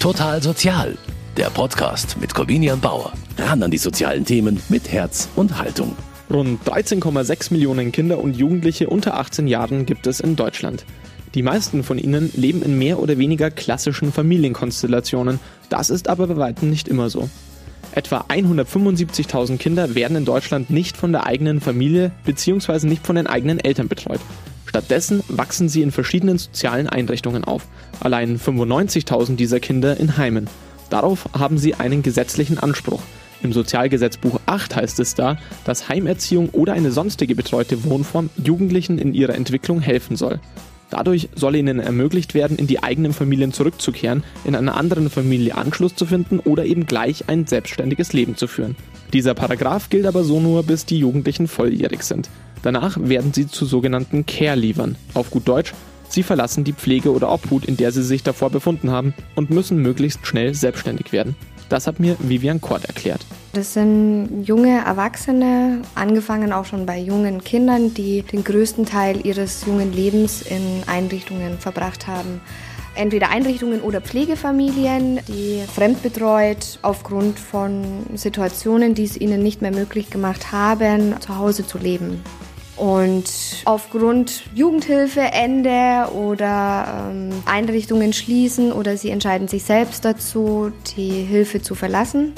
Total Sozial, der Podcast mit Corvinian Bauer. Ran an die sozialen Themen mit Herz und Haltung. Rund 13,6 Millionen Kinder und Jugendliche unter 18 Jahren gibt es in Deutschland. Die meisten von ihnen leben in mehr oder weniger klassischen Familienkonstellationen. Das ist aber bei weitem nicht immer so. Etwa 175.000 Kinder werden in Deutschland nicht von der eigenen Familie bzw. nicht von den eigenen Eltern betreut. Stattdessen wachsen sie in verschiedenen sozialen Einrichtungen auf. Allein 95.000 dieser Kinder in Heimen. Darauf haben sie einen gesetzlichen Anspruch. Im Sozialgesetzbuch 8 heißt es da, dass Heimerziehung oder eine sonstige betreute Wohnform Jugendlichen in ihrer Entwicklung helfen soll. Dadurch soll ihnen ermöglicht werden, in die eigenen Familien zurückzukehren, in einer anderen Familie Anschluss zu finden oder eben gleich ein selbstständiges Leben zu führen. Dieser Paragraph gilt aber so nur, bis die Jugendlichen volljährig sind. Danach werden sie zu sogenannten Care-Leavern. Auf gut Deutsch, sie verlassen die Pflege oder Obhut, in der sie sich davor befunden haben und müssen möglichst schnell selbstständig werden. Das hat mir Vivian Kort erklärt. Das sind junge Erwachsene, angefangen auch schon bei jungen Kindern, die den größten Teil ihres jungen Lebens in Einrichtungen verbracht haben. Entweder Einrichtungen oder Pflegefamilien, die fremdbetreut aufgrund von Situationen, die es ihnen nicht mehr möglich gemacht haben, zu Hause zu leben. Und aufgrund Jugendhilfeende oder ähm, Einrichtungen schließen oder sie entscheiden sich selbst dazu, die Hilfe zu verlassen,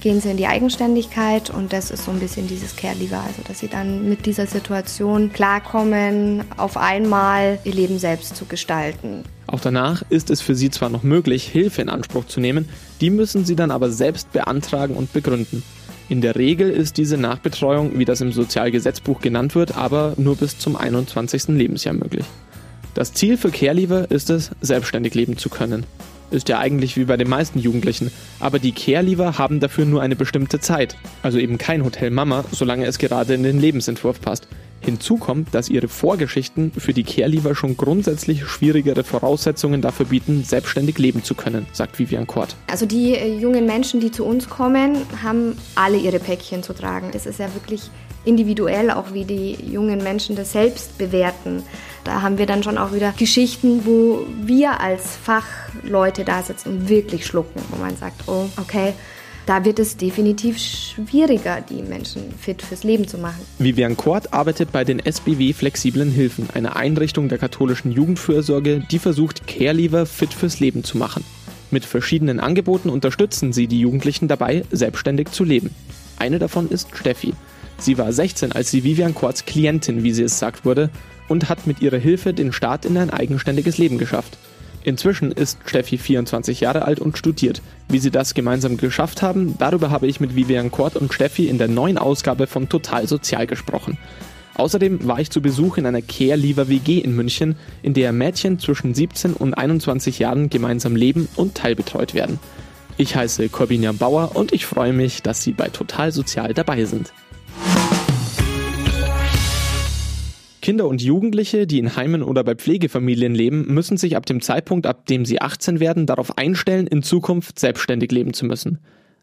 gehen sie in die Eigenständigkeit und das ist so ein bisschen dieses Care-Leaver, also dass sie dann mit dieser Situation klarkommen, auf einmal ihr Leben selbst zu gestalten. Auch danach ist es für sie zwar noch möglich, Hilfe in Anspruch zu nehmen, die müssen sie dann aber selbst beantragen und begründen. In der Regel ist diese Nachbetreuung, wie das im Sozialgesetzbuch genannt wird, aber nur bis zum 21. Lebensjahr möglich. Das Ziel für Careleaver ist es, selbstständig leben zu können. Ist ja eigentlich wie bei den meisten Jugendlichen, aber die Careleaver haben dafür nur eine bestimmte Zeit, also eben kein Hotel Mama, solange es gerade in den Lebensentwurf passt. Hinzu kommt, dass ihre Vorgeschichten für die Careleaver schon grundsätzlich schwierigere Voraussetzungen dafür bieten, selbstständig leben zu können, sagt Vivian Kort. Also die äh, jungen Menschen, die zu uns kommen, haben alle ihre Päckchen zu tragen. Das ist ja wirklich individuell, auch wie die jungen Menschen das selbst bewerten. Da haben wir dann schon auch wieder Geschichten, wo wir als Fachleute da sitzen und wirklich schlucken, wo man sagt, oh, okay, da wird es definitiv schwieriger, die Menschen fit fürs Leben zu machen. Vivian Kort arbeitet bei den SBW Flexiblen Hilfen, einer Einrichtung der katholischen Jugendfürsorge, die versucht, Careleaver fit fürs Leben zu machen. Mit verschiedenen Angeboten unterstützen sie die Jugendlichen dabei, selbstständig zu leben. Eine davon ist Steffi. Sie war 16, als sie Vivian Korts Klientin, wie sie es sagt wurde, und hat mit ihrer Hilfe den Start in ein eigenständiges Leben geschafft. Inzwischen ist Steffi 24 Jahre alt und studiert. Wie sie das gemeinsam geschafft haben, darüber habe ich mit Vivian Kort und Steffi in der neuen Ausgabe von Total Sozial gesprochen. Außerdem war ich zu Besuch in einer Care WG in München, in der Mädchen zwischen 17 und 21 Jahren gemeinsam leben und teilbetreut werden. Ich heiße Corbinia Bauer und ich freue mich, dass Sie bei Total Sozial dabei sind. Kinder und Jugendliche, die in Heimen oder bei Pflegefamilien leben, müssen sich ab dem Zeitpunkt, ab dem sie 18 werden, darauf einstellen, in Zukunft selbstständig leben zu müssen.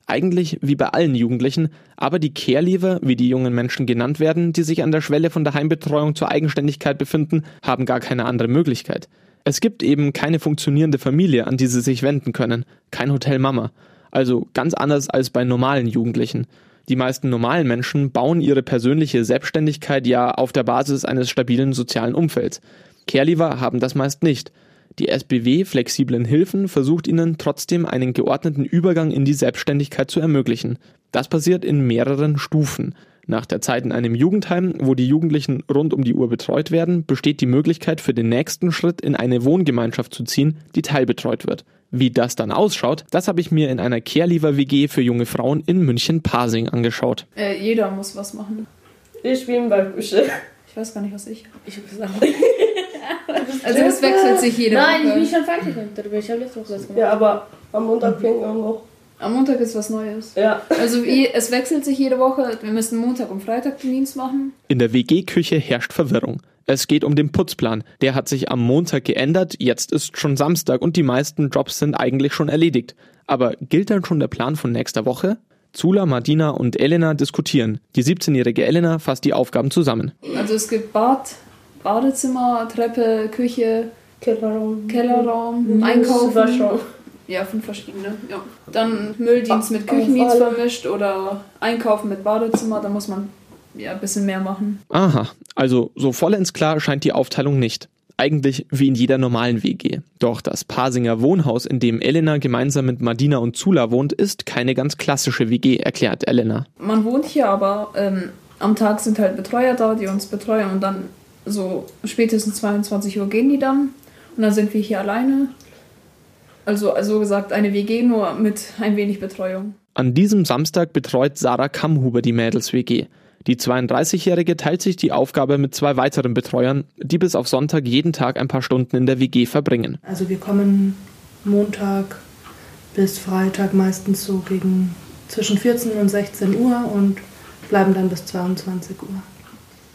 Eigentlich wie bei allen Jugendlichen, aber die Careleaver, wie die jungen Menschen genannt werden, die sich an der Schwelle von der Heimbetreuung zur Eigenständigkeit befinden, haben gar keine andere Möglichkeit. Es gibt eben keine funktionierende Familie, an die sie sich wenden können, kein Hotel Mama. Also ganz anders als bei normalen Jugendlichen. Die meisten normalen Menschen bauen ihre persönliche Selbstständigkeit ja auf der Basis eines stabilen sozialen Umfelds. Careleaver haben das meist nicht. Die SBW Flexiblen Hilfen versucht ihnen trotzdem einen geordneten Übergang in die Selbstständigkeit zu ermöglichen. Das passiert in mehreren Stufen. Nach der Zeit in einem Jugendheim, wo die Jugendlichen rund um die Uhr betreut werden, besteht die Möglichkeit für den nächsten Schritt in eine Wohngemeinschaft zu ziehen, die teilbetreut wird. Wie das dann ausschaut, das habe ich mir in einer Careleaver-WG für junge Frauen in München-Pasing angeschaut. Äh, jeder muss was machen. Ich bin bei Küche. Ich weiß gar nicht, was ich. Ich muss sagen. Also es wechselt sich jede Nein, ich Woche. bin schon fertig darüber. Ich habe letzte Woche was gemacht. Ja, aber am Montag fängt man noch. Am Montag ist was Neues. Ja. Also wie, es wechselt sich jede Woche. Wir müssen Montag und Freitag Dienst machen. In der WG-Küche herrscht Verwirrung. Es geht um den Putzplan. Der hat sich am Montag geändert, jetzt ist schon Samstag und die meisten Jobs sind eigentlich schon erledigt. Aber gilt dann schon der Plan von nächster Woche? Zula, Martina und Elena diskutieren. Die 17-jährige Elena fasst die Aufgaben zusammen. Also es gibt Bad, Badezimmer, Treppe, Küche, Kellerraum. Kellerraum, Mhm. Einkaufen. Ja, fünf verschiedene, ja. Dann Mülldienst mit Küchendienst vermischt oder Einkaufen mit Badezimmer, da muss man ja ein bisschen mehr machen. Aha, also so vollends klar scheint die Aufteilung nicht. Eigentlich wie in jeder normalen WG. Doch das Pasinger Wohnhaus, in dem Elena gemeinsam mit Madina und Zula wohnt, ist keine ganz klassische WG, erklärt Elena. Man wohnt hier, aber ähm, am Tag sind halt Betreuer da, die uns betreuen und dann so spätestens 22 Uhr gehen die dann und dann sind wir hier alleine. Also, also gesagt, eine WG nur mit ein wenig Betreuung. An diesem Samstag betreut Sarah Kammhuber die Mädels-WG. Die 32-Jährige teilt sich die Aufgabe mit zwei weiteren Betreuern, die bis auf Sonntag jeden Tag ein paar Stunden in der WG verbringen. Also wir kommen Montag bis Freitag meistens so gegen zwischen 14 und 16 Uhr und bleiben dann bis 22 Uhr.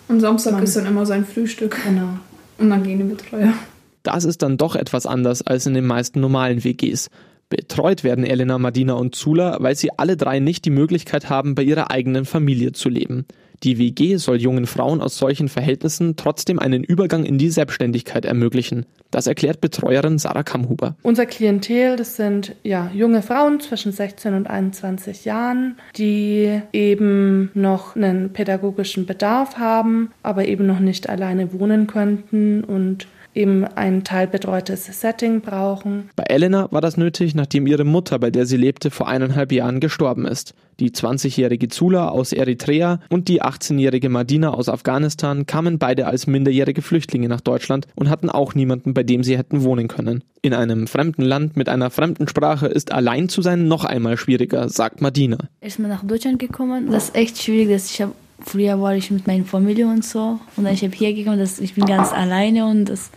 Und Samstag Man, ist dann immer sein Frühstück. Genau. Und dann gehen die Betreuer. Das ist dann doch etwas anders als in den meisten normalen WGs. Betreut werden Elena, Madina und Zula, weil sie alle drei nicht die Möglichkeit haben, bei ihrer eigenen Familie zu leben. Die WG soll jungen Frauen aus solchen Verhältnissen trotzdem einen Übergang in die Selbstständigkeit ermöglichen. Das erklärt Betreuerin Sarah Kammhuber. Unser Klientel, das sind ja junge Frauen zwischen 16 und 21 Jahren, die eben noch einen pädagogischen Bedarf haben, aber eben noch nicht alleine wohnen könnten und eben ein teilbetreutes Setting brauchen. Bei Elena war das nötig, nachdem ihre Mutter, bei der sie lebte, vor eineinhalb Jahren gestorben ist. Die 20-jährige Zula aus Eritrea und die 18-jährige Madina aus Afghanistan kamen beide als minderjährige Flüchtlinge nach Deutschland und hatten auch niemanden, bei dem sie hätten wohnen können. In einem fremden Land mit einer fremden Sprache ist allein zu sein noch einmal schwieriger, sagt Madina. Erstmal nach Deutschland gekommen, das ist echt schwierig, dass ich habe früher war ich mit meiner Familie und so. Und dann ich habe hier gekommen, dass ich bin ganz alleine und das,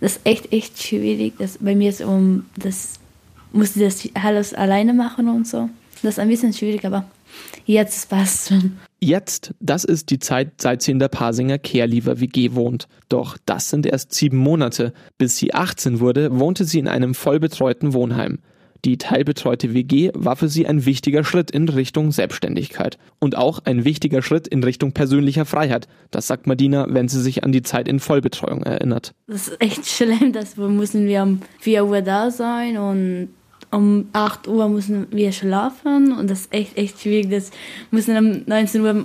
das ist echt, echt schwierig. Das, bei mir ist um, das musste das alles alleine machen und so. Das ist ein bisschen schwierig, aber jetzt passt schon. Jetzt, das ist die Zeit, seit sie in der Pasinger Carelever WG wohnt. Doch das sind erst sieben Monate. Bis sie 18 wurde, wohnte sie in einem vollbetreuten Wohnheim. Die teilbetreute WG war für sie ein wichtiger Schritt in Richtung Selbstständigkeit und auch ein wichtiger Schritt in Richtung persönlicher Freiheit. Das sagt Madina, wenn sie sich an die Zeit in Vollbetreuung erinnert. Das ist echt schlimm, dass wir müssen wir um 4 Uhr da sein und um 8 Uhr müssen wir schlafen und das ist echt, echt schwierig. Das müssen um 19 Uhr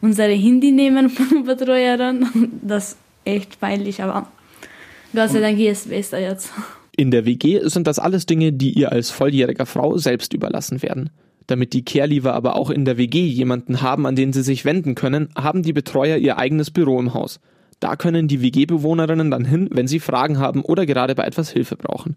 unsere Handy nehmen von Betreuerin. Das ist echt peinlich, aber Gott sei Dank hier ist es besser jetzt. In der WG sind das alles Dinge, die ihr als volljähriger Frau selbst überlassen werden. Damit die Carelever aber auch in der WG jemanden haben, an den sie sich wenden können, haben die Betreuer ihr eigenes Büro im Haus. Da können die WG-Bewohnerinnen dann hin, wenn sie Fragen haben oder gerade bei etwas Hilfe brauchen.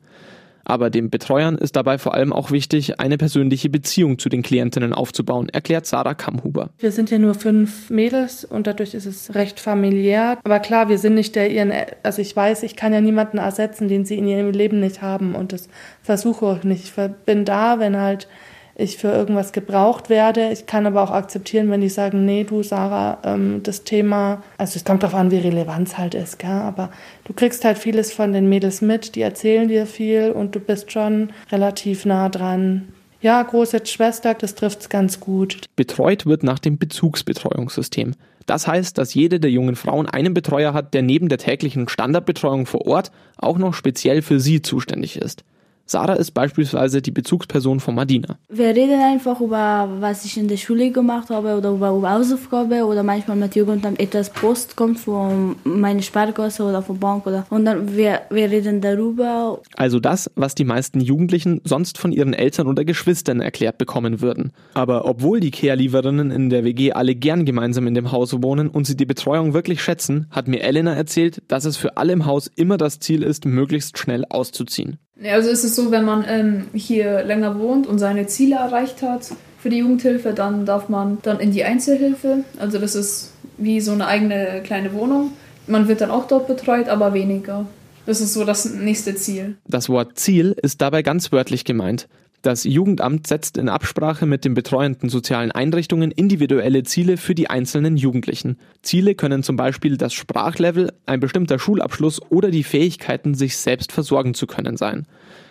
Aber den Betreuern ist dabei vor allem auch wichtig, eine persönliche Beziehung zu den Klientinnen aufzubauen, erklärt Sarah Kammhuber. Wir sind ja nur fünf Mädels und dadurch ist es recht familiär. Aber klar, wir sind nicht der ihren, also ich weiß, ich kann ja niemanden ersetzen, den sie in ihrem Leben nicht haben und das versuche auch nicht. Ich bin da, wenn halt ich für irgendwas gebraucht werde. Ich kann aber auch akzeptieren, wenn die sagen, nee, du Sarah, ähm, das Thema, also es kommt darauf an, wie relevant es halt ist, gell? aber du kriegst halt vieles von den Mädels mit, die erzählen dir viel und du bist schon relativ nah dran. Ja, große Schwester, das trifft es ganz gut. Betreut wird nach dem Bezugsbetreuungssystem. Das heißt, dass jede der jungen Frauen einen Betreuer hat, der neben der täglichen Standardbetreuung vor Ort auch noch speziell für sie zuständig ist. Sarah ist beispielsweise die Bezugsperson von Madina. Wir reden einfach über, was ich in der Schule gemacht habe oder über, Hausaufgaben oder manchmal mit Jugendamt etwas Post kommt von meiner Sparkasse oder von Bank oder und dann wir, wir reden darüber. Also das, was die meisten Jugendlichen sonst von ihren Eltern oder Geschwistern erklärt bekommen würden. Aber obwohl die Care-Lieferinnen in der WG alle gern gemeinsam in dem Haus wohnen und sie die Betreuung wirklich schätzen, hat mir Elena erzählt, dass es für alle im Haus immer das Ziel ist, möglichst schnell auszuziehen. Also ist es so, wenn man ähm, hier länger wohnt und seine Ziele erreicht hat für die Jugendhilfe, dann darf man dann in die Einzelhilfe. Also das ist wie so eine eigene kleine Wohnung. Man wird dann auch dort betreut, aber weniger. Das ist so das nächste Ziel. Das Wort Ziel ist dabei ganz wörtlich gemeint. Das Jugendamt setzt in Absprache mit den betreuenden sozialen Einrichtungen individuelle Ziele für die einzelnen Jugendlichen. Ziele können zum Beispiel das Sprachlevel, ein bestimmter Schulabschluss oder die Fähigkeiten, sich selbst versorgen zu können sein.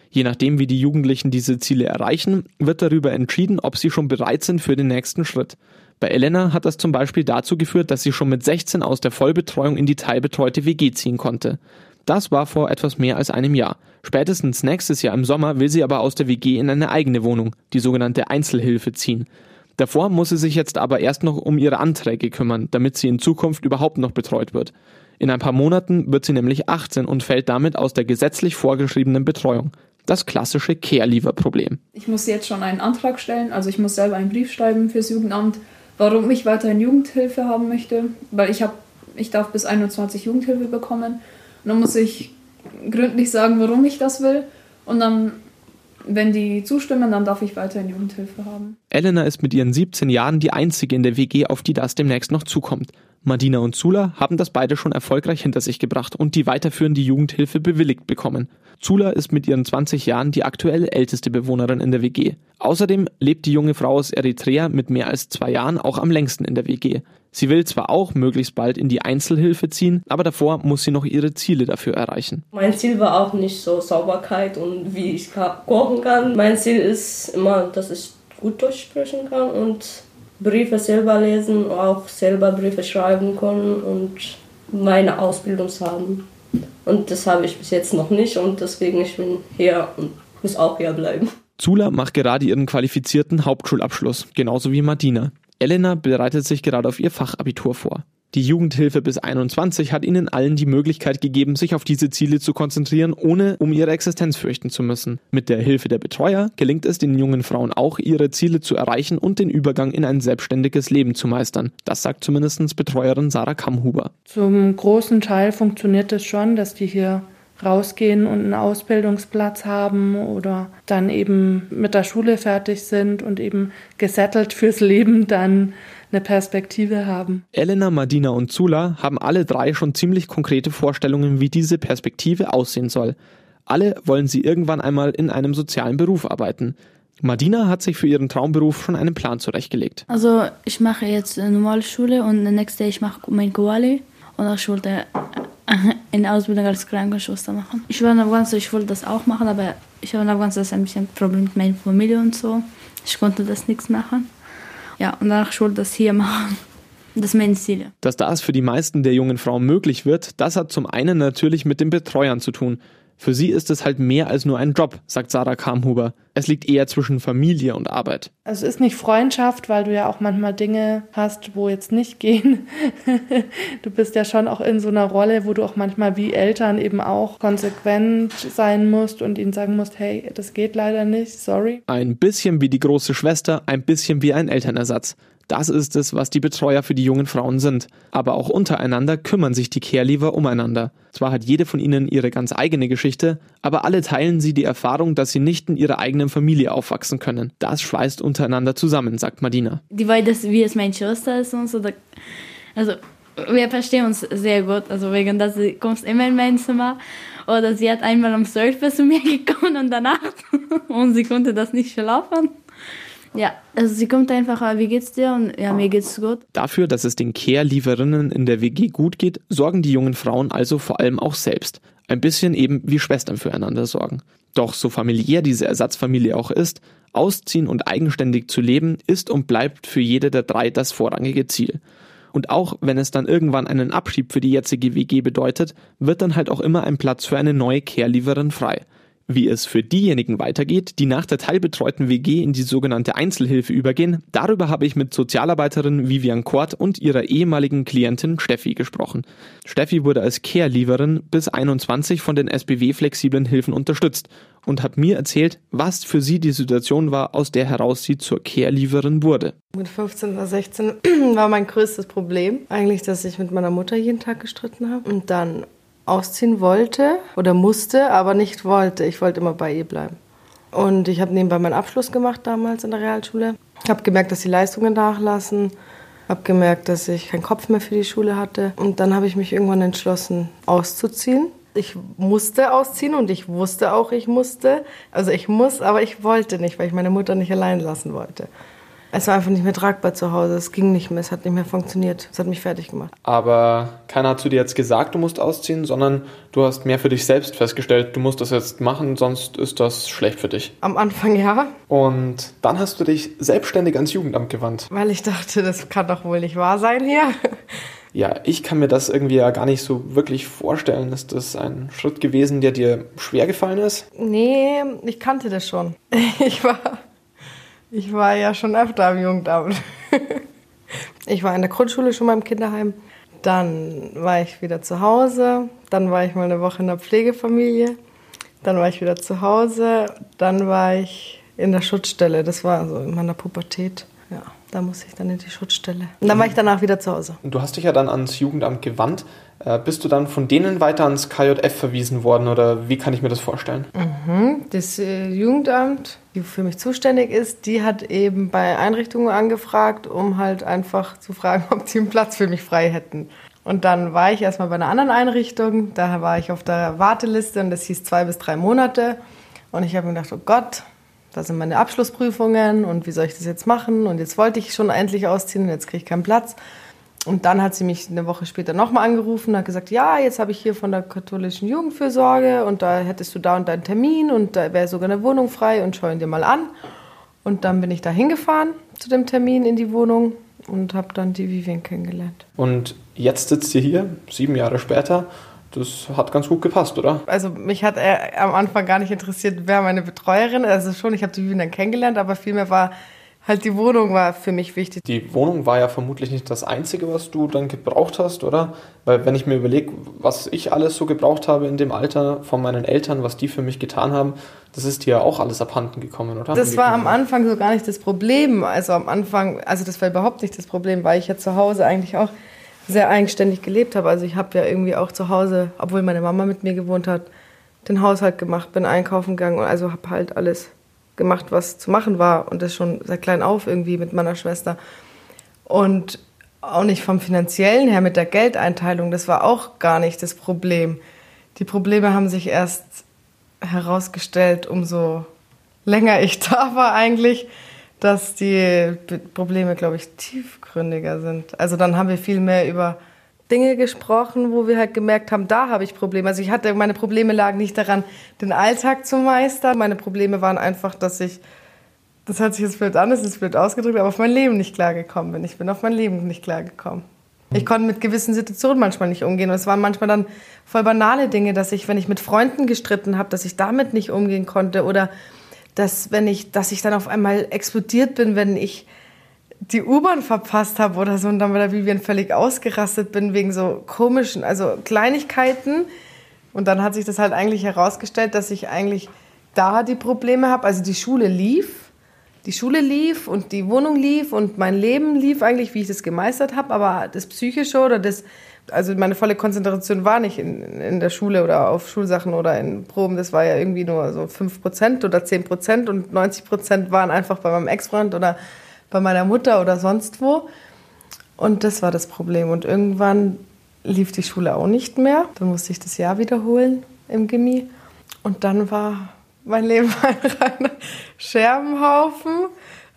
Je nachdem, wie die Jugendlichen diese Ziele erreichen, wird darüber entschieden, ob sie schon bereit sind für den nächsten Schritt. Bei Elena hat das zum Beispiel dazu geführt, dass sie schon mit 16 aus der Vollbetreuung in die teilbetreute WG ziehen konnte. Das war vor etwas mehr als einem Jahr. Spätestens nächstes Jahr im Sommer will sie aber aus der WG in eine eigene Wohnung, die sogenannte Einzelhilfe, ziehen. Davor muss sie sich jetzt aber erst noch um ihre Anträge kümmern, damit sie in Zukunft überhaupt noch betreut wird. In ein paar Monaten wird sie nämlich 18 und fällt damit aus der gesetzlich vorgeschriebenen Betreuung. Das klassische Care-Leaver-Problem. Ich muss jetzt schon einen Antrag stellen, also ich muss selber einen Brief schreiben fürs Jugendamt, warum ich weiterhin Jugendhilfe haben möchte, weil ich habe, ich darf bis 21 Jugendhilfe bekommen. Und dann muss ich gründlich sagen, warum ich das will. Und dann wenn die zustimmen, dann darf ich weiterhin Jugendhilfe haben. Elena ist mit ihren 17 Jahren die einzige in der WG, auf die das demnächst noch zukommt. Madina und Zula haben das beide schon erfolgreich hinter sich gebracht und die weiterführende Jugendhilfe bewilligt bekommen. Zula ist mit ihren 20 Jahren die aktuell älteste Bewohnerin in der WG. Außerdem lebt die junge Frau aus Eritrea mit mehr als zwei Jahren auch am längsten in der WG. Sie will zwar auch möglichst bald in die Einzelhilfe ziehen, aber davor muss sie noch ihre Ziele dafür erreichen. Mein Ziel war auch nicht so Sauberkeit und wie ich kochen kann. Mein Ziel ist immer, dass ich gut durchsprechen kann und Briefe selber lesen, auch selber Briefe schreiben können und meine Ausbildung haben. Und das habe ich bis jetzt noch nicht und deswegen ich bin hier und muss auch hier bleiben. Zula macht gerade ihren qualifizierten Hauptschulabschluss, genauso wie Martina. Elena bereitet sich gerade auf ihr Fachabitur vor. Die Jugendhilfe bis 21 hat ihnen allen die Möglichkeit gegeben, sich auf diese Ziele zu konzentrieren, ohne um ihre Existenz fürchten zu müssen. Mit der Hilfe der Betreuer gelingt es den jungen Frauen auch, ihre Ziele zu erreichen und den Übergang in ein selbstständiges Leben zu meistern. Das sagt zumindest Betreuerin Sarah Kammhuber. Zum großen Teil funktioniert es schon, dass die hier rausgehen und einen Ausbildungsplatz haben oder dann eben mit der Schule fertig sind und eben gesettelt fürs Leben dann eine Perspektive haben. Elena, Madina und Zula haben alle drei schon ziemlich konkrete Vorstellungen, wie diese Perspektive aussehen soll. Alle wollen sie irgendwann einmal in einem sozialen Beruf arbeiten. Madina hat sich für ihren Traumberuf schon einen Plan zurechtgelegt. Also ich mache jetzt eine normale Schule und nächste Day ich mache mein Koali und ich wollte eine Ausbildung als Krankenschwester machen. Ich war in Afghanistan, ich wollte das auch machen, aber ich habe in Afghanistan ein bisschen Problem mit meiner Familie und so. Ich konnte das nichts machen. Ja, und danach ich das hier machen. Das ist mein Ziel. Dass das für die meisten der jungen Frauen möglich wird, das hat zum einen natürlich mit den Betreuern zu tun. Für sie ist es halt mehr als nur ein Job, sagt Sarah Kamhuber. Es liegt eher zwischen Familie und Arbeit. Also es ist nicht Freundschaft, weil du ja auch manchmal Dinge hast, wo jetzt nicht gehen. du bist ja schon auch in so einer Rolle, wo du auch manchmal wie Eltern eben auch konsequent sein musst und ihnen sagen musst, hey, das geht leider nicht, sorry. Ein bisschen wie die große Schwester, ein bisschen wie ein Elternersatz. Das ist es, was die Betreuer für die jungen Frauen sind. Aber auch untereinander kümmern sich die Carelever umeinander. Zwar hat jede von ihnen ihre ganz eigene Geschichte, aber alle teilen sie die Erfahrung, dass sie nicht in ihrer eigenen Familie aufwachsen können. Das schweißt untereinander zusammen, sagt Madina. Die weiß, dass wir es meine Schwester ist und so. Also wir verstehen uns sehr gut. Also wegen, dass sie kommt immer in mein Zimmer. Oder sie hat einmal 12 Uhr zu mir gekommen und danach und sie konnte das nicht schlafen. Ja, also sie kommt einfach, ah, wie geht's dir? Und ja, mir geht's gut. Dafür, dass es den Care-Lieferinnen in der WG gut geht, sorgen die jungen Frauen also vor allem auch selbst. Ein bisschen eben wie Schwestern füreinander sorgen. Doch so familiär diese Ersatzfamilie auch ist, ausziehen und eigenständig zu leben, ist und bleibt für jede der drei das vorrangige Ziel. Und auch wenn es dann irgendwann einen Abschieb für die jetzige WG bedeutet, wird dann halt auch immer ein Platz für eine neue Care-Lieferin frei. Wie es für diejenigen weitergeht, die nach der teilbetreuten WG in die sogenannte Einzelhilfe übergehen, darüber habe ich mit Sozialarbeiterin Vivian Kort und ihrer ehemaligen Klientin Steffi gesprochen. Steffi wurde als Care-Lieferin bis 21 von den SBW-flexiblen Hilfen unterstützt und hat mir erzählt, was für sie die Situation war, aus der heraus sie zur Care-Lieferin wurde. Mit 15 oder 16 war mein größtes Problem eigentlich, dass ich mit meiner Mutter jeden Tag gestritten habe und dann ausziehen wollte oder musste, aber nicht wollte. Ich wollte immer bei ihr bleiben. Und ich habe nebenbei meinen Abschluss gemacht damals in der Realschule. Ich habe gemerkt, dass die Leistungen nachlassen. Habe gemerkt, dass ich keinen Kopf mehr für die Schule hatte. Und dann habe ich mich irgendwann entschlossen, auszuziehen. Ich musste ausziehen und ich wusste auch, ich musste. Also ich muss, aber ich wollte nicht, weil ich meine Mutter nicht allein lassen wollte. Es war einfach nicht mehr tragbar zu Hause. Es ging nicht mehr, es hat nicht mehr funktioniert. Es hat mich fertig gemacht. Aber keiner hat zu dir jetzt gesagt, du musst ausziehen, sondern du hast mehr für dich selbst festgestellt, du musst das jetzt machen, sonst ist das schlecht für dich. Am Anfang ja. Und dann hast du dich selbstständig ans Jugendamt gewandt. Weil ich dachte, das kann doch wohl nicht wahr sein hier. Ja, ich kann mir das irgendwie ja gar nicht so wirklich vorstellen. Ist das ein Schritt gewesen, der dir schwer gefallen ist? Nee, ich kannte das schon. Ich war, ich war ja schon öfter im Jugendamt. Ich war in der Grundschule schon mal im Kinderheim. Dann war ich wieder zu Hause. Dann war ich mal eine Woche in der Pflegefamilie. Dann war ich wieder zu Hause. Dann war ich in der Schutzstelle. Das war so in meiner Pubertät. Ja, da musste ich dann in die Schutzstelle. Und dann war ich danach wieder zu Hause. Und du hast dich ja dann ans Jugendamt gewandt. Äh, bist du dann von denen weiter ans KJF verwiesen worden oder wie kann ich mir das vorstellen? Mhm. Das äh, Jugendamt, die für mich zuständig ist, die hat eben bei Einrichtungen angefragt, um halt einfach zu fragen, ob sie einen Platz für mich frei hätten. Und dann war ich erstmal bei einer anderen Einrichtung, da war ich auf der Warteliste und das hieß zwei bis drei Monate. Und ich habe mir gedacht, oh Gott, da sind meine Abschlussprüfungen und wie soll ich das jetzt machen? Und jetzt wollte ich schon endlich ausziehen und jetzt kriege ich keinen Platz. Und dann hat sie mich eine Woche später nochmal angerufen und hat gesagt, ja, jetzt habe ich hier von der katholischen Jugendfürsorge und da hättest du da und deinen Termin und da wäre sogar eine Wohnung frei und schau ihn dir mal an. Und dann bin ich da hingefahren zu dem Termin in die Wohnung und habe dann die Vivian kennengelernt. Und jetzt sitzt ihr hier, sieben Jahre später. Das hat ganz gut gepasst, oder? Also mich hat er am Anfang gar nicht interessiert, wer meine Betreuerin ist. Also schon, ich habe die dann kennengelernt, aber vielmehr war halt die Wohnung war für mich wichtig. Die Wohnung war ja vermutlich nicht das Einzige, was du dann gebraucht hast, oder? Weil wenn ich mir überlege, was ich alles so gebraucht habe in dem Alter von meinen Eltern, was die für mich getan haben, das ist dir ja auch alles abhanden gekommen, oder? Das war am Anfang so gar nicht das Problem. Also am Anfang, also das war überhaupt nicht das Problem, weil ich ja zu Hause eigentlich auch sehr eigenständig gelebt habe. Also ich habe ja irgendwie auch zu Hause, obwohl meine Mama mit mir gewohnt hat, den Haushalt gemacht, bin einkaufen gegangen und also habe halt alles gemacht, was zu machen war und das schon seit klein auf irgendwie mit meiner Schwester. Und auch nicht vom finanziellen her mit der Geldeinteilung, das war auch gar nicht das Problem. Die Probleme haben sich erst herausgestellt, umso länger ich da war eigentlich, dass die Probleme, glaube ich, tiefgründiger sind. Also dann haben wir viel mehr über Dinge gesprochen, wo wir halt gemerkt haben, da habe ich Probleme. Also ich hatte, meine Probleme lagen nicht daran, den Alltag zu meistern. Meine Probleme waren einfach, dass ich, das hört sich jetzt blöd an, das ist blöd ausgedrückt, aber auf mein Leben nicht klargekommen bin. Ich bin auf mein Leben nicht klargekommen. Ich konnte mit gewissen Situationen manchmal nicht umgehen. Und es waren manchmal dann voll banale Dinge, dass ich, wenn ich mit Freunden gestritten habe, dass ich damit nicht umgehen konnte. Oder dass, wenn ich, dass ich dann auf einmal explodiert bin, wenn ich die U-Bahn verpasst habe oder so und dann bei der Vivian völlig ausgerastet bin wegen so komischen, also Kleinigkeiten. Und dann hat sich das halt eigentlich herausgestellt, dass ich eigentlich da die Probleme habe. Also die Schule lief, die Schule lief und die Wohnung lief und mein Leben lief eigentlich, wie ich das gemeistert habe. Aber das Psychische oder das, also meine volle Konzentration war nicht in, in der Schule oder auf Schulsachen oder in Proben. Das war ja irgendwie nur so 5% oder 10% und 90% waren einfach bei meinem Ex-Freund oder bei meiner Mutter oder sonst wo. Und das war das Problem. Und irgendwann lief die Schule auch nicht mehr. Dann musste ich das Jahr wiederholen im Gimmi. Und dann war mein Leben ein reiner Scherbenhaufen.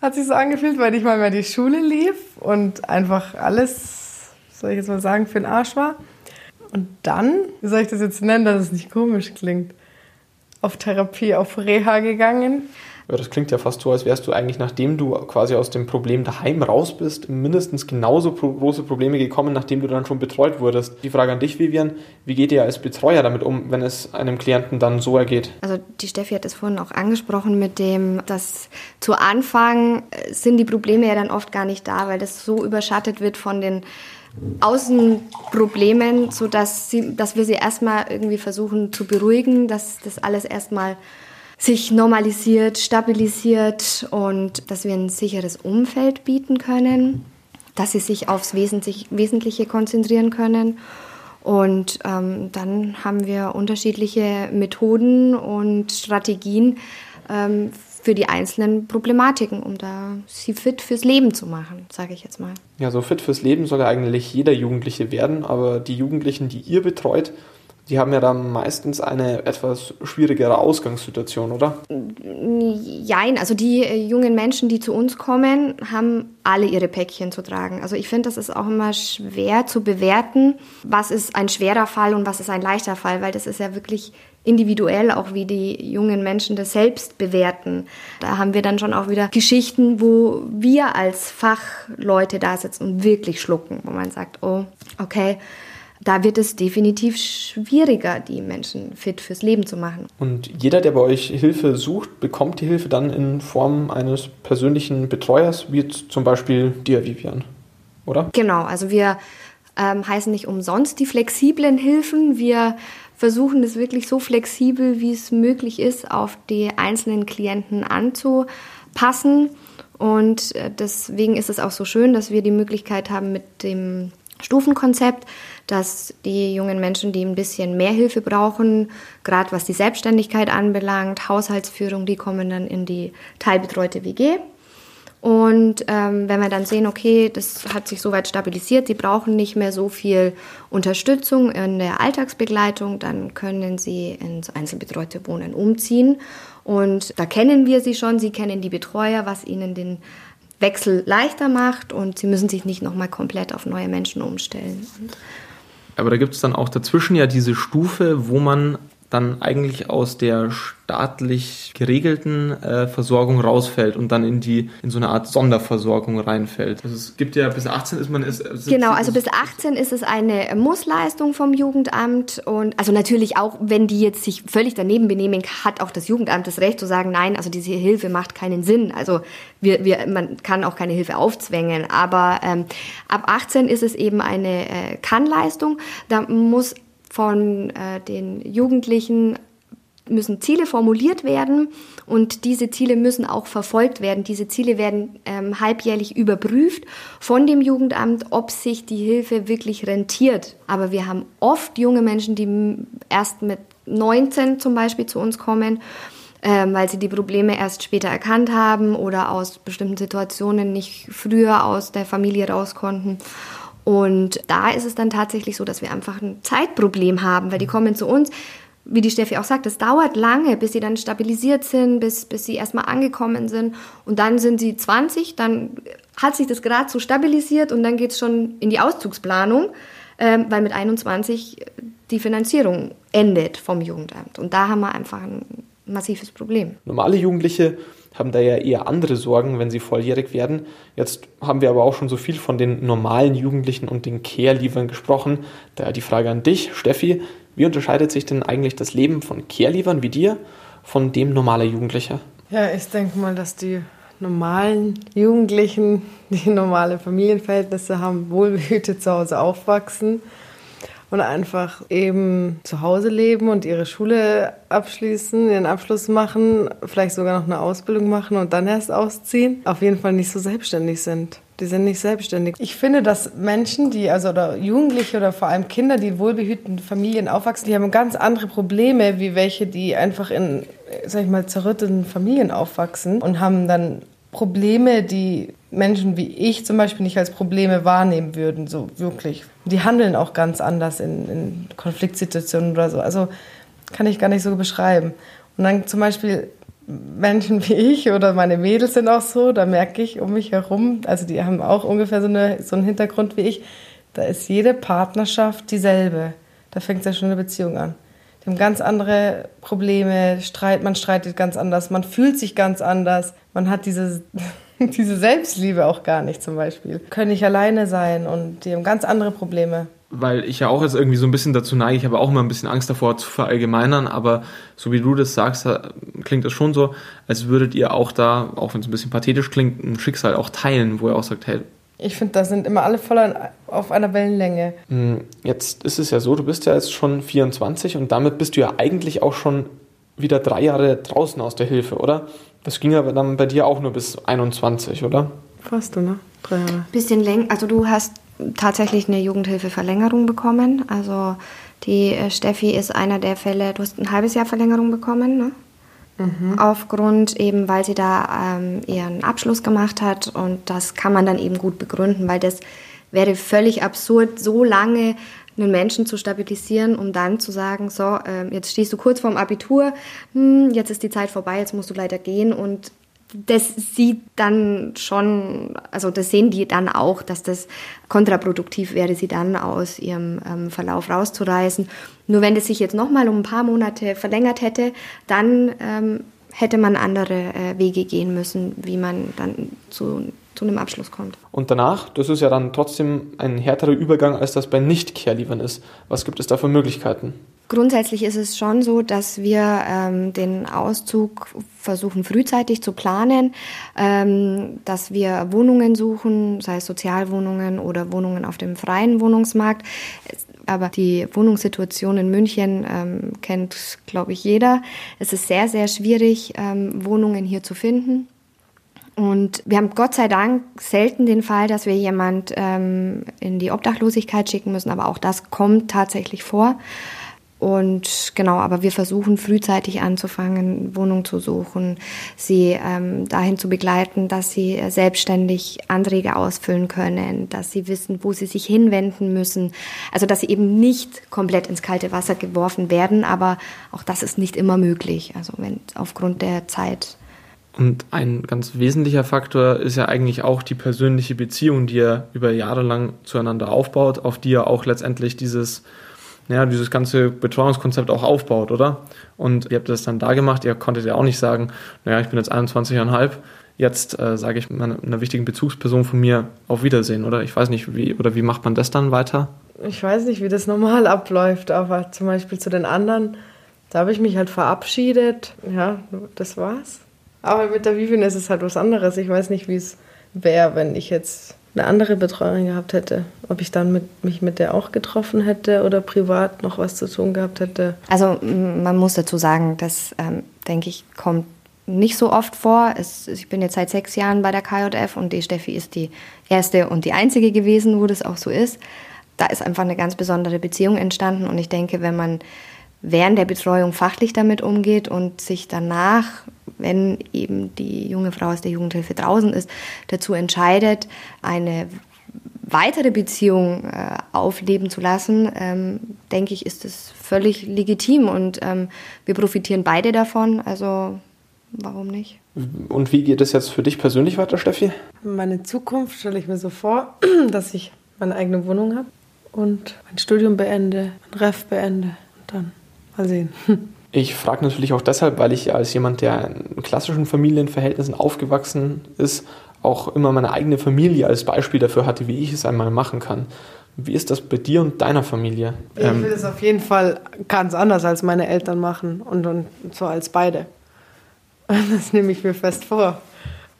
Hat sich so angefühlt, weil nicht mal mehr die Schule lief und einfach alles, soll ich jetzt mal sagen, für den Arsch war. Und dann, wie soll ich das jetzt nennen, dass es nicht komisch klingt, auf Therapie, auf Reha gegangen. Ja, das klingt ja fast so, als wärst du eigentlich, nachdem du quasi aus dem Problem daheim raus bist, mindestens genauso pro große Probleme gekommen, nachdem du dann schon betreut wurdest. Die Frage an dich, Vivian, wie geht ihr als Betreuer damit um, wenn es einem Klienten dann so ergeht? Also die Steffi hat es vorhin auch angesprochen mit dem, dass zu Anfang äh, sind die Probleme ja dann oft gar nicht da, weil das so überschattet wird von den Außenproblemen, sodass sie, dass wir sie erstmal irgendwie versuchen zu beruhigen, dass das alles erstmal sich normalisiert, stabilisiert und dass wir ein sicheres Umfeld bieten können, dass sie sich aufs Wesentliche konzentrieren können. Und ähm, dann haben wir unterschiedliche Methoden und Strategien ähm, für die einzelnen Problematiken, um da sie fit fürs Leben zu machen, sage ich jetzt mal. Ja, so fit fürs Leben soll ja eigentlich jeder Jugendliche werden, aber die Jugendlichen, die ihr betreut, die haben ja dann meistens eine etwas schwierigere Ausgangssituation, oder? Jein, also die äh, jungen Menschen, die zu uns kommen, haben alle ihre Päckchen zu tragen. Also ich finde, das ist auch immer schwer zu bewerten, was ist ein schwerer Fall und was ist ein leichter Fall, weil das ist ja wirklich individuell, auch wie die jungen Menschen das selbst bewerten. Da haben wir dann schon auch wieder Geschichten, wo wir als Fachleute da sitzen und wirklich schlucken, wo man sagt, oh, okay, da wird es definitiv schwieriger, die Menschen fit fürs Leben zu machen. Und jeder, der bei euch Hilfe sucht, bekommt die Hilfe dann in Form eines persönlichen Betreuers, wie zum Beispiel dir, Vivian, oder? Genau, also wir ähm, heißen nicht umsonst die flexiblen Hilfen. Wir versuchen es wirklich so flexibel, wie es möglich ist, auf die einzelnen Klienten anzupassen. Und äh, deswegen ist es auch so schön, dass wir die Möglichkeit haben mit dem Stufenkonzept, dass die jungen Menschen, die ein bisschen mehr Hilfe brauchen, gerade was die Selbstständigkeit anbelangt, Haushaltsführung, die kommen dann in die teilbetreute WG. Und ähm, wenn wir dann sehen, okay, das hat sich soweit stabilisiert, sie brauchen nicht mehr so viel Unterstützung in der Alltagsbegleitung, dann können sie ins einzelbetreute Wohnen umziehen. Und da kennen wir sie schon, sie kennen die Betreuer, was ihnen den Wechsel leichter macht und sie müssen sich nicht nochmal komplett auf neue Menschen umstellen. Aber da gibt es dann auch dazwischen ja diese Stufe, wo man dann eigentlich aus der staatlich geregelten äh, Versorgung rausfällt und dann in die in so eine Art Sonderversorgung reinfällt. Also es gibt ja bis 18 ist man ist, ist Genau, also bis 18 ist es eine Mussleistung vom Jugendamt und also natürlich auch, wenn die jetzt sich völlig daneben benehmen, hat auch das Jugendamt das Recht zu sagen, nein, also diese Hilfe macht keinen Sinn. Also wir, wir, man kann auch keine Hilfe aufzwängen, aber ähm, ab 18 ist es eben eine äh, Kannleistung. Da muss von äh, den Jugendlichen müssen Ziele formuliert werden und diese Ziele müssen auch verfolgt werden. Diese Ziele werden ähm, halbjährlich überprüft von dem Jugendamt, ob sich die Hilfe wirklich rentiert. Aber wir haben oft junge Menschen, die erst mit 19 zum Beispiel zu uns kommen, ähm, weil sie die Probleme erst später erkannt haben oder aus bestimmten Situationen nicht früher aus der Familie raus konnten. Und da ist es dann tatsächlich so, dass wir einfach ein Zeitproblem haben, weil die kommen zu uns, wie die Steffi auch sagt, es dauert lange, bis sie dann stabilisiert sind, bis, bis sie erstmal angekommen sind. Und dann sind sie 20, dann hat sich das gerade so stabilisiert und dann geht es schon in die Auszugsplanung, ähm, weil mit 21 die Finanzierung endet vom Jugendamt. Und da haben wir einfach ein massives Problem. Normale Jugendliche haben da ja eher andere Sorgen, wenn sie volljährig werden. Jetzt haben wir aber auch schon so viel von den normalen Jugendlichen und den Care-Liefern gesprochen. Daher die Frage an dich, Steffi, wie unterscheidet sich denn eigentlich das Leben von Care-Liefern wie dir von dem normaler Jugendlicher? Ja, ich denke mal, dass die normalen Jugendlichen, die normale Familienverhältnisse haben, wohlbehütet zu Hause aufwachsen und einfach eben zu Hause leben und ihre Schule abschließen, ihren Abschluss machen, vielleicht sogar noch eine Ausbildung machen und dann erst ausziehen, auf jeden Fall nicht so selbstständig sind. Die sind nicht selbstständig. Ich finde, dass Menschen, die, also oder Jugendliche oder vor allem Kinder, die in wohlbehüteten Familien aufwachsen, die haben ganz andere Probleme, wie welche, die einfach in, sag ich mal, zerrütteten Familien aufwachsen und haben dann Probleme, die Menschen wie ich zum Beispiel nicht als Probleme wahrnehmen würden, so wirklich. Die handeln auch ganz anders in, in Konfliktsituationen oder so. Also kann ich gar nicht so beschreiben. Und dann zum Beispiel Menschen wie ich oder meine Mädels sind auch so, da merke ich um mich herum, also die haben auch ungefähr so, eine, so einen Hintergrund wie ich, da ist jede Partnerschaft dieselbe. Da fängt ja schon eine Beziehung an. Haben ganz andere Probleme, Streit, man streitet ganz anders, man fühlt sich ganz anders, man hat diese diese Selbstliebe auch gar nicht zum Beispiel. Können nicht alleine sein und die haben ganz andere Probleme. Weil ich ja auch jetzt irgendwie so ein bisschen dazu neige, ich habe auch immer ein bisschen Angst davor zu verallgemeinern, aber so wie du das sagst, klingt das schon so, als würdet ihr auch da, auch wenn es ein bisschen pathetisch klingt, ein Schicksal auch teilen, wo ihr auch sagt, hey, ich finde, da sind immer alle voll auf einer Wellenlänge. Hm, jetzt ist es ja so, du bist ja jetzt schon 24 und damit bist du ja eigentlich auch schon wieder drei Jahre draußen aus der Hilfe, oder? Das ging aber dann bei dir auch nur bis 21, oder? Fast, ne? Drei Jahre. Bisschen länger. Also du hast tatsächlich eine Jugendhilfeverlängerung bekommen. Also die äh, Steffi ist einer der Fälle, du hast ein halbes Jahr Verlängerung bekommen, ne? Mhm. Aufgrund eben, weil sie da ähm, ihren Abschluss gemacht hat und das kann man dann eben gut begründen, weil das wäre völlig absurd, so lange einen Menschen zu stabilisieren, um dann zu sagen, so, äh, jetzt stehst du kurz vorm Abitur, hm, jetzt ist die Zeit vorbei, jetzt musst du leider gehen und das sieht dann schon, also das sehen die dann auch, dass das kontraproduktiv wäre, sie dann aus ihrem ähm, Verlauf rauszureißen. Nur wenn das sich jetzt nochmal um ein paar Monate verlängert hätte, dann ähm, hätte man andere äh, Wege gehen müssen, wie man dann zu, zu einem Abschluss kommt. Und danach, das ist ja dann trotzdem ein härterer Übergang, als das bei Nicht-Care-Liefern ist. Was gibt es da für Möglichkeiten? Grundsätzlich ist es schon so, dass wir ähm, den Auszug versuchen frühzeitig zu planen, ähm, dass wir Wohnungen suchen, sei es Sozialwohnungen oder Wohnungen auf dem freien Wohnungsmarkt. Aber die Wohnungssituation in München ähm, kennt, glaube ich, jeder. Es ist sehr, sehr schwierig, ähm, Wohnungen hier zu finden. Und wir haben Gott sei Dank selten den Fall, dass wir jemand ähm, in die Obdachlosigkeit schicken müssen, aber auch das kommt tatsächlich vor. Und genau, aber wir versuchen frühzeitig anzufangen, Wohnung zu suchen, sie ähm, dahin zu begleiten, dass sie selbstständig Anträge ausfüllen können, dass sie wissen, wo sie sich hinwenden müssen. Also dass sie eben nicht komplett ins kalte Wasser geworfen werden, aber auch das ist nicht immer möglich. Also wenn aufgrund der Zeit. Und ein ganz wesentlicher Faktor ist ja eigentlich auch die persönliche Beziehung, die ihr über Jahre lang zueinander aufbaut, auf die ihr auch letztendlich dieses ja, dieses ganze Betreuungskonzept auch aufbaut, oder? Und ihr habt das dann da gemacht, ihr konntet ja auch nicht sagen, naja, ich bin jetzt 21,5, jetzt äh, sage ich meiner, einer wichtigen Bezugsperson von mir auf Wiedersehen, oder? Ich weiß nicht, wie, oder wie macht man das dann weiter? Ich weiß nicht, wie das normal abläuft, aber zum Beispiel zu den anderen, da habe ich mich halt verabschiedet, ja, das war's. Aber mit der Vivien ist es halt was anderes. Ich weiß nicht, wie es wäre, wenn ich jetzt eine andere Betreuerin gehabt hätte. Ob ich dann mit, mich mit der auch getroffen hätte oder privat noch was zu tun gehabt hätte. Also man muss dazu sagen, das ähm, denke ich kommt nicht so oft vor. Es, ich bin jetzt seit sechs Jahren bei der KJF und die Steffi ist die erste und die einzige gewesen, wo das auch so ist. Da ist einfach eine ganz besondere Beziehung entstanden und ich denke, wenn man während der Betreuung fachlich damit umgeht und sich danach wenn eben die junge Frau aus der Jugendhilfe draußen ist, dazu entscheidet, eine weitere Beziehung äh, aufleben zu lassen, ähm, denke ich, ist das völlig legitim und ähm, wir profitieren beide davon. Also warum nicht? Und wie geht es jetzt für dich persönlich weiter, Steffi? Meine Zukunft stelle ich mir so vor, dass ich meine eigene Wohnung habe und mein Studium beende, mein Ref beende und dann mal sehen. Ich frage natürlich auch deshalb, weil ich als jemand, der in klassischen Familienverhältnissen aufgewachsen ist, auch immer meine eigene Familie als Beispiel dafür hatte, wie ich es einmal machen kann. Wie ist das bei dir und deiner Familie? Ich will es auf jeden Fall ganz anders als meine Eltern machen und, und so als beide. Das nehme ich mir fest vor.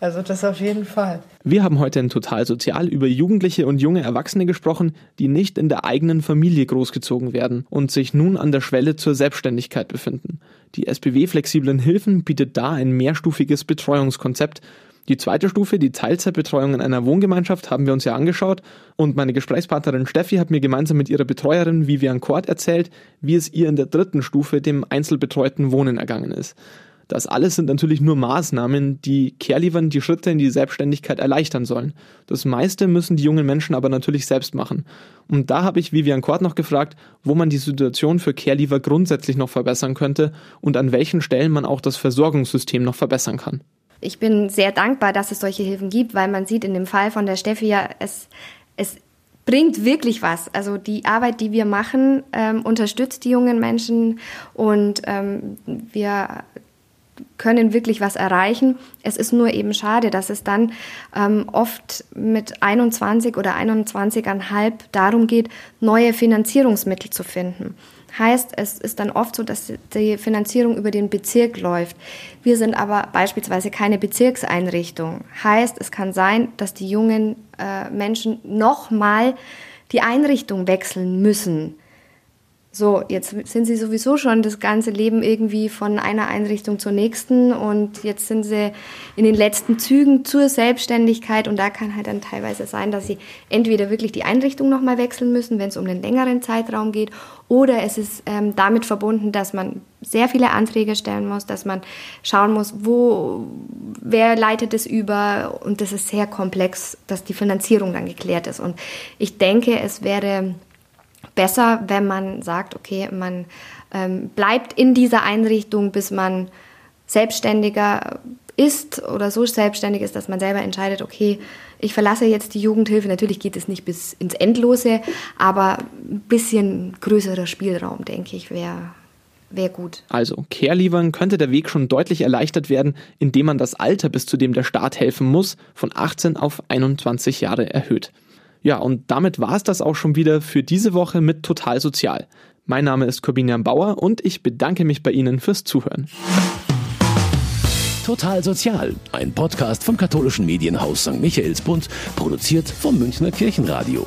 Also das auf jeden Fall. Wir haben heute in Total Sozial über Jugendliche und junge Erwachsene gesprochen, die nicht in der eigenen Familie großgezogen werden und sich nun an der Schwelle zur Selbstständigkeit befinden. Die SBW Flexiblen Hilfen bietet da ein mehrstufiges Betreuungskonzept. Die zweite Stufe, die Teilzeitbetreuung in einer Wohngemeinschaft, haben wir uns ja angeschaut und meine Gesprächspartnerin Steffi hat mir gemeinsam mit ihrer Betreuerin Vivian Kort erzählt, wie es ihr in der dritten Stufe, dem einzelbetreuten Wohnen, ergangen ist. Das alles sind natürlich nur Maßnahmen, die Caregivern die Schritte in die Selbstständigkeit erleichtern sollen. Das meiste müssen die jungen Menschen aber natürlich selbst machen. Und da habe ich Vivian Kort noch gefragt, wo man die Situation für Caregiver grundsätzlich noch verbessern könnte und an welchen Stellen man auch das Versorgungssystem noch verbessern kann. Ich bin sehr dankbar, dass es solche Hilfen gibt, weil man sieht in dem Fall von der Steffi ja, es, es bringt wirklich was. Also die Arbeit, die wir machen, ähm, unterstützt die jungen Menschen und ähm, wir können wirklich was erreichen. Es ist nur eben schade, dass es dann ähm, oft mit 21 oder 21,5 darum geht, neue Finanzierungsmittel zu finden. Heißt, es ist dann oft so, dass die Finanzierung über den Bezirk läuft. Wir sind aber beispielsweise keine Bezirkseinrichtung. Heißt, es kann sein, dass die jungen äh, Menschen nochmal die Einrichtung wechseln müssen so, jetzt sind sie sowieso schon das ganze Leben irgendwie von einer Einrichtung zur nächsten und jetzt sind sie in den letzten Zügen zur Selbstständigkeit und da kann halt dann teilweise sein, dass sie entweder wirklich die Einrichtung nochmal wechseln müssen, wenn es um einen längeren Zeitraum geht, oder es ist ähm, damit verbunden, dass man sehr viele Anträge stellen muss, dass man schauen muss, wo, wer leitet es über und das ist sehr komplex, dass die Finanzierung dann geklärt ist. Und ich denke, es wäre besser, wenn man sagt, okay, man ähm, bleibt in dieser Einrichtung, bis man selbstständiger ist oder so selbstständig ist, dass man selber entscheidet, okay, ich verlasse jetzt die Jugendhilfe. Natürlich geht es nicht bis ins Endlose, aber ein bisschen größerer Spielraum, denke ich, wäre wäre gut. Also, Care-Liefern könnte der Weg schon deutlich erleichtert werden, indem man das Alter, bis zu dem der Staat helfen muss, von 18 auf 21 Jahre erhöht. Ja, und damit war es das auch schon wieder für diese Woche mit Total Sozial. Mein Name ist Corbinian Bauer und ich bedanke mich bei Ihnen fürs Zuhören. Total Sozial, ein Podcast vom katholischen Medienhaus St. Michaelsbund, produziert vom Münchner Kirchenradio.